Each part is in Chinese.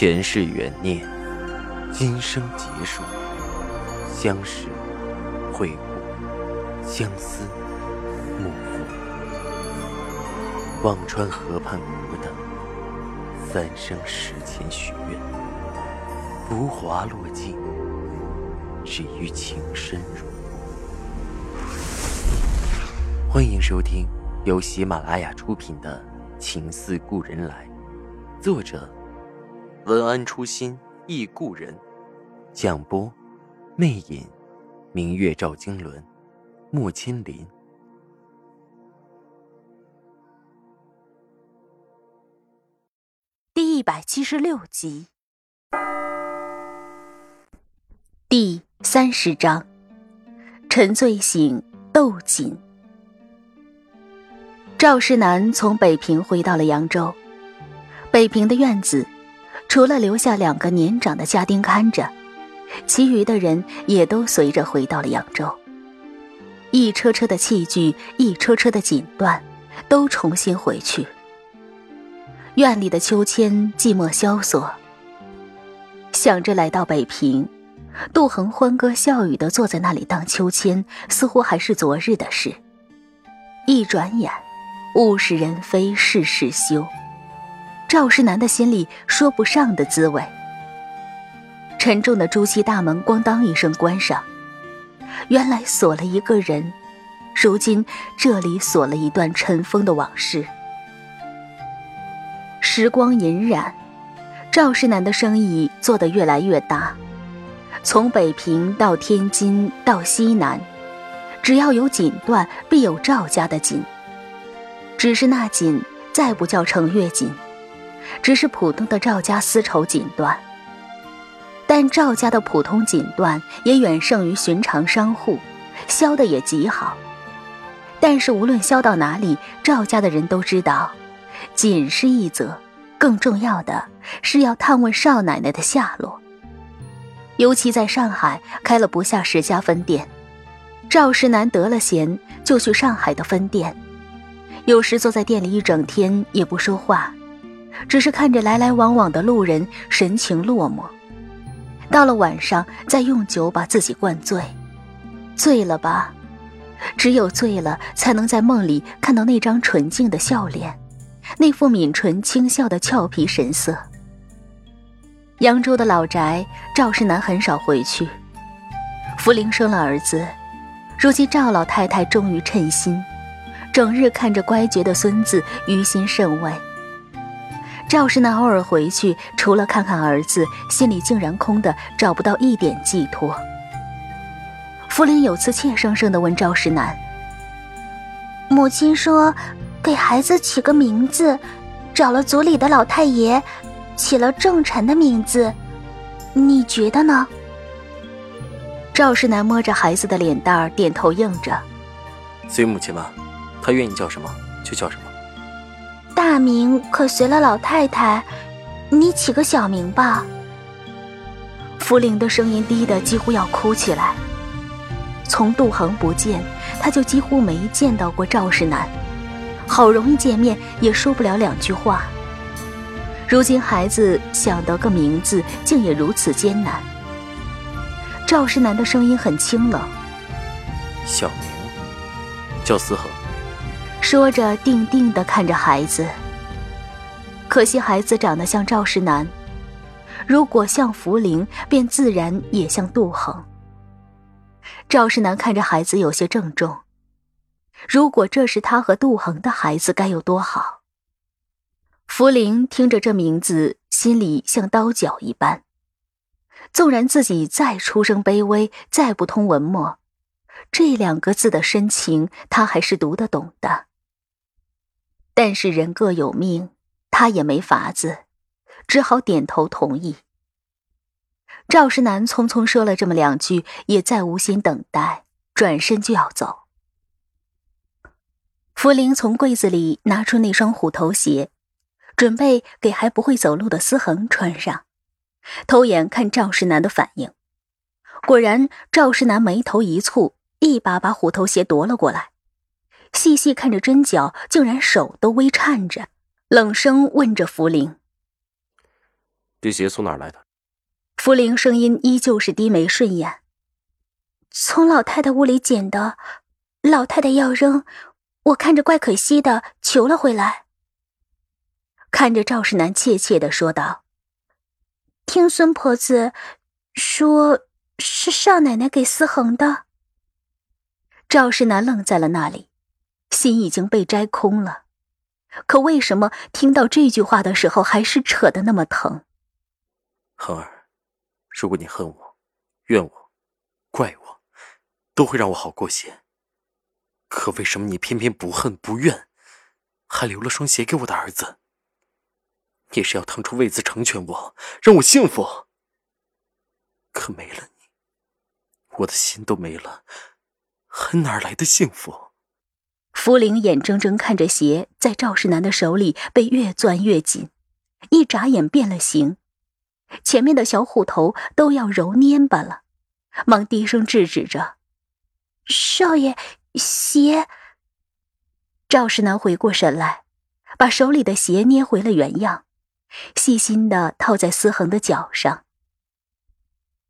前世缘孽，今生结束，相识、会故，相思、幕赋。忘川河畔孤等，三生石前许愿，浮华落尽，只余情深入。欢迎收听由喜马拉雅出品的《情似故人来》，作者。文安初心忆故人，蒋波，魅影，明月照经纶，木千林。第一百七十六集，第三十章，沉醉醒斗锦。赵世南从北平回到了扬州，北平的院子。除了留下两个年长的家丁看着，其余的人也都随着回到了扬州。一车车的器具，一车车的锦缎，都重新回去。院里的秋千寂寞萧索。想着来到北平，杜恒欢歌笑语的坐在那里荡秋千，似乎还是昨日的事。一转眼，物是人非事事休。赵世南的心里说不上的滋味。沉重的朱漆大门咣当一声关上，原来锁了一个人，如今这里锁了一段尘封的往事。时光荏苒，赵世南的生意做得越来越大，从北平到天津到西南，只要有锦缎，必有赵家的锦。只是那锦再不叫程月锦。只是普通的赵家丝绸锦缎，但赵家的普通锦缎也远胜于寻常商户，销的也极好。但是无论销到哪里，赵家的人都知道，锦是一则，更重要的是要探问少奶奶的下落。尤其在上海开了不下十家分店，赵世南得了闲就去上海的分店，有时坐在店里一整天也不说话。只是看着来来往往的路人，神情落寞。到了晚上，再用酒把自己灌醉，醉了吧？只有醉了，才能在梦里看到那张纯净的笑脸，那副抿唇轻笑的俏皮神色。扬州的老宅，赵世南很少回去。福陵生了儿子，如今赵老太太终于称心，整日看着乖觉的孙子，于心甚慰。赵世南偶尔回去，除了看看儿子，心里竟然空的找不到一点寄托。福林有次怯生生的问赵世南：“母亲说，给孩子起个名字，找了族里的老太爷，起了正臣的名字，你觉得呢？”赵世南摸着孩子的脸蛋儿，点头应着：“随母亲吧，她愿意叫什么就叫什么。”大名可随了老太太，你起个小名吧。福灵的声音低得几乎要哭起来。从杜恒不见，他就几乎没见到过赵世南。好容易见面，也说不了两句话。如今孩子想得个名字，竟也如此艰难。赵世南的声音很清冷。小名叫思恒。说着，定定地看着孩子。可惜孩子长得像赵世南，如果像福陵，便自然也像杜恒。赵世南看着孩子有些郑重。如果这是他和杜恒的孩子，该有多好！福陵听着这名字，心里像刀绞一般。纵然自己再出身卑微，再不通文墨，这两个字的深情，他还是读得懂的。但是人各有命，他也没法子，只好点头同意。赵世南匆匆说了这么两句，也再无心等待，转身就要走。福林从柜子里拿出那双虎头鞋，准备给还不会走路的思恒穿上，偷眼看赵世南的反应。果然，赵世南眉头一蹙，一把把虎头鞋夺了过来。细细看着针脚，竟然手都微颤着，冷声问着福林：“这鞋从哪儿来的？福灵声音依旧是低眉顺眼。从老太太屋里捡的，老太太要扔，我看着怪可惜的，求了回来。看着赵世南怯怯的说道：“听孙婆子说，是少奶奶给思恒的。”赵世南愣在了那里，心已经被摘空了。可为什么听到这句话的时候，还是扯得那么疼？恒儿，如果你恨我、怨我、怪我，都会让我好过些。可为什么你偏偏不恨不怨，还留了双鞋给我的儿子？你是要腾出位子成全我，让我幸福。可没了你，我的心都没了，还哪来的幸福？福灵眼睁睁看着鞋在赵世南的手里被越攥越紧，一眨眼变了形，前面的小虎头都要揉蔫巴了，忙低声制止着：“少爷，鞋。”赵世南回过神来，把手里的鞋捏回了原样，细心的套在思恒的脚上。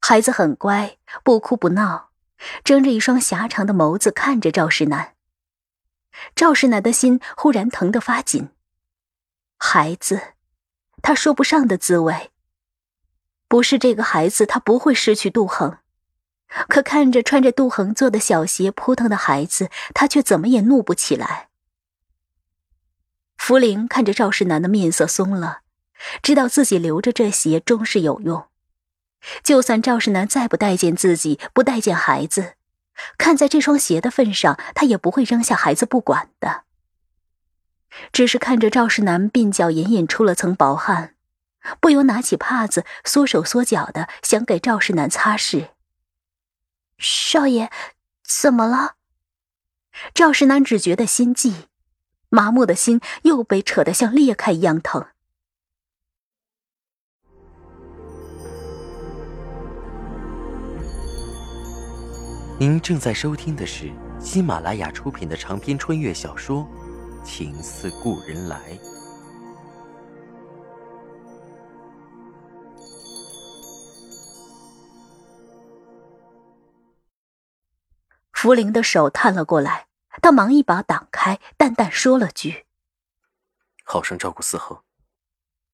孩子很乖，不哭不闹，睁着一双狭长的眸子看着赵世南。赵世南的心忽然疼得发紧。孩子，他说不上的滋味。不是这个孩子，他不会失去杜恒。可看着穿着杜恒做的小鞋扑腾的孩子，他却怎么也怒不起来。福灵看着赵世南的面色松了，知道自己留着这鞋终是有用。就算赵世南再不待见自己，不待见孩子。看在这双鞋的份上，他也不会扔下孩子不管的。只是看着赵世南鬓角隐隐出了层薄汗，不由拿起帕子，缩手缩脚的想给赵世南擦拭。少爷，怎么了？赵世南只觉得心悸，麻木的心又被扯得像裂开一样疼。您正在收听的是喜马拉雅出品的长篇穿越小说《情似故人来》。福灵的手探了过来，他忙一把挡开，淡淡说了句：“好生照顾四恒。”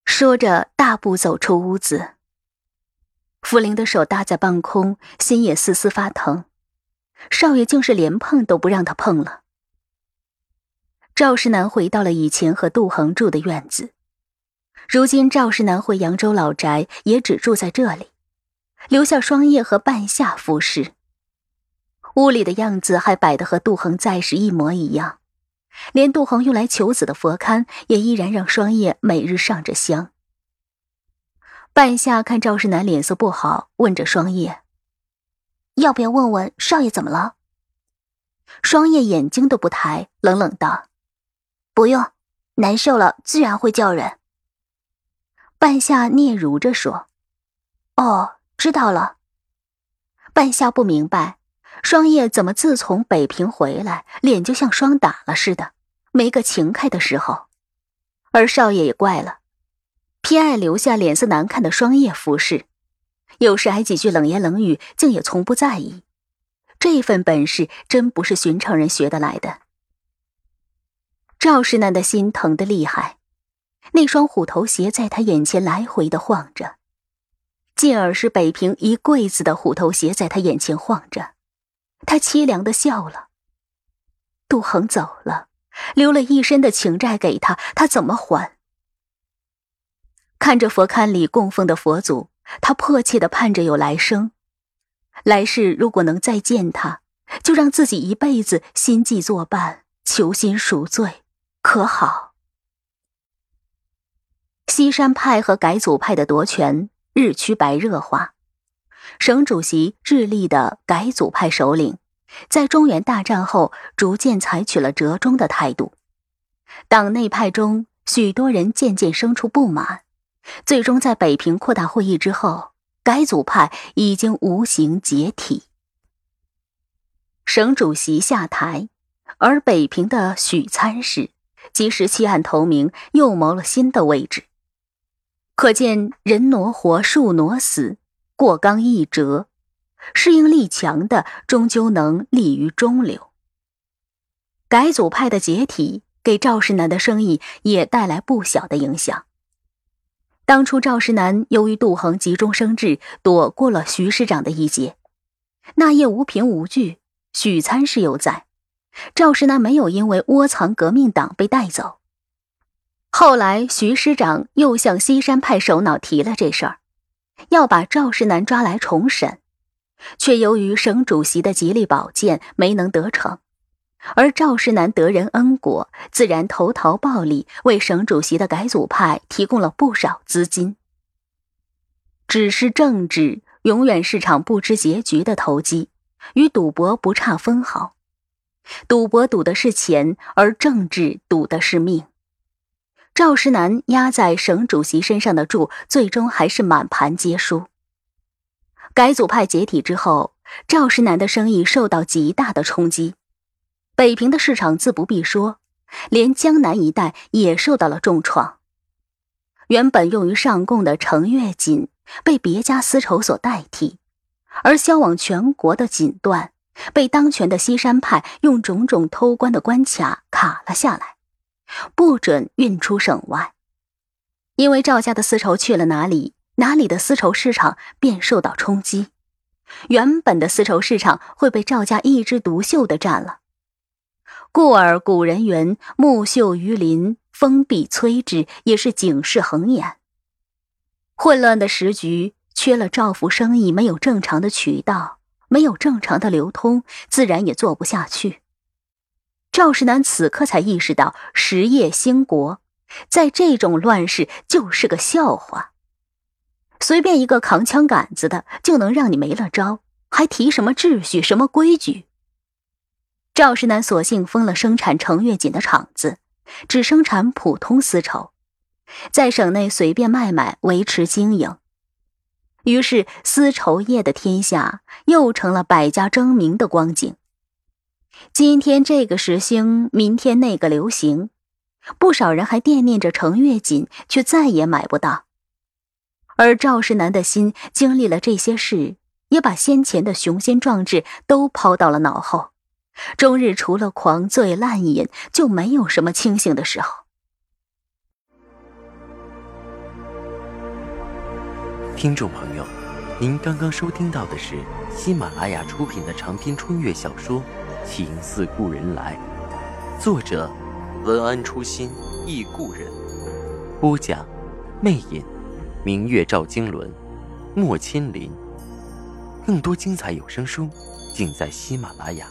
说着，大步走出屋子。福灵的手搭在半空，心也丝丝发疼。少爷竟是连碰都不让他碰了。赵世南回到了以前和杜恒住的院子，如今赵世南回扬州老宅，也只住在这里，留下双叶和半夏服侍。屋里的样子还摆得和杜恒在时一模一样，连杜恒用来求子的佛龛也依然让双叶每日上着香。半夏看赵世南脸色不好，问着双叶。要不要问问少爷怎么了？双叶眼睛都不抬，冷冷道：“不用，难受了自然会叫人。”半夏嗫嚅着说：“哦，知道了。”半夏不明白，双叶怎么自从北平回来，脸就像霜打了似的，没个晴开的时候。而少爷也怪了，偏爱留下脸色难看的双叶服侍。有时挨几句冷言冷语，竟也从不在意。这份本事真不是寻常人学得来的。赵世南的心疼得厉害，那双虎头鞋在他眼前来回的晃着，进而是北平一柜子的虎头鞋在他眼前晃着，他凄凉的笑了。杜恒走了，留了一身的情债给他，他怎么还？看着佛龛里供奉的佛祖。他迫切的盼着有来生，来世如果能再见他，就让自己一辈子心悸作伴，求心赎罪，可好？西山派和改组派的夺权日趋白热化，省主席智利的改组派首领，在中原大战后逐渐采取了折中的态度，党内派中许多人渐渐生出不满。最终，在北平扩大会议之后，改组派已经无形解体。省主席下台，而北平的许参事及时弃暗投明，又谋了新的位置。可见人挪活，树挪死，过刚易折，适应力强的终究能立于中流。改组派的解体，给赵世南的生意也带来不小的影响。当初赵世南由于杜衡急中生智，躲过了徐师长的一劫。那夜无凭无据，许参事又在，赵世南没有因为窝藏革命党被带走。后来徐师长又向西山派首脑提了这事儿，要把赵世南抓来重审，却由于省主席的极力保荐没能得逞。而赵世南得人恩果，自然投桃报李，为省主席的改组派提供了不少资金。只是政治永远是场不知结局的投机，与赌博不差分毫。赌博赌的是钱，而政治赌的是命。赵世南压在省主席身上的注，最终还是满盘皆输。改组派解体之后，赵世南的生意受到极大的冲击。北平的市场自不必说，连江南一带也受到了重创。原本用于上贡的程月锦被别家丝绸所代替，而销往全国的锦缎被当权的西山派用种种偷关的关卡卡了下来，不准运出省外。因为赵家的丝绸去了哪里，哪里的丝绸市场便受到冲击，原本的丝绸市场会被赵家一枝独秀的占了。故而古人云：“木秀于林，风必摧之。”也是警示恒言。混乱的时局，缺了赵府生意，没有正常的渠道，没有正常的流通，自然也做不下去。赵世南此刻才意识到，实业兴国，在这种乱世就是个笑话。随便一个扛枪杆子的，就能让你没了招，还提什么秩序，什么规矩？赵世南索性封了生产程月锦的厂子，只生产普通丝绸，在省内随便卖卖，维持经营。于是丝绸业的天下又成了百家争鸣的光景。今天这个时兴，明天那个流行，不少人还惦念着程月锦，却再也买不到。而赵世南的心经历了这些事，也把先前的雄心壮志都抛到了脑后。终日除了狂醉滥饮，就没有什么清醒的时候。听众朋友，您刚刚收听到的是喜马拉雅出品的长篇穿越小说《情似故人来》，作者文安初心忆故人，播讲魅影，明月照经纶，莫千林。更多精彩有声书，尽在喜马拉雅。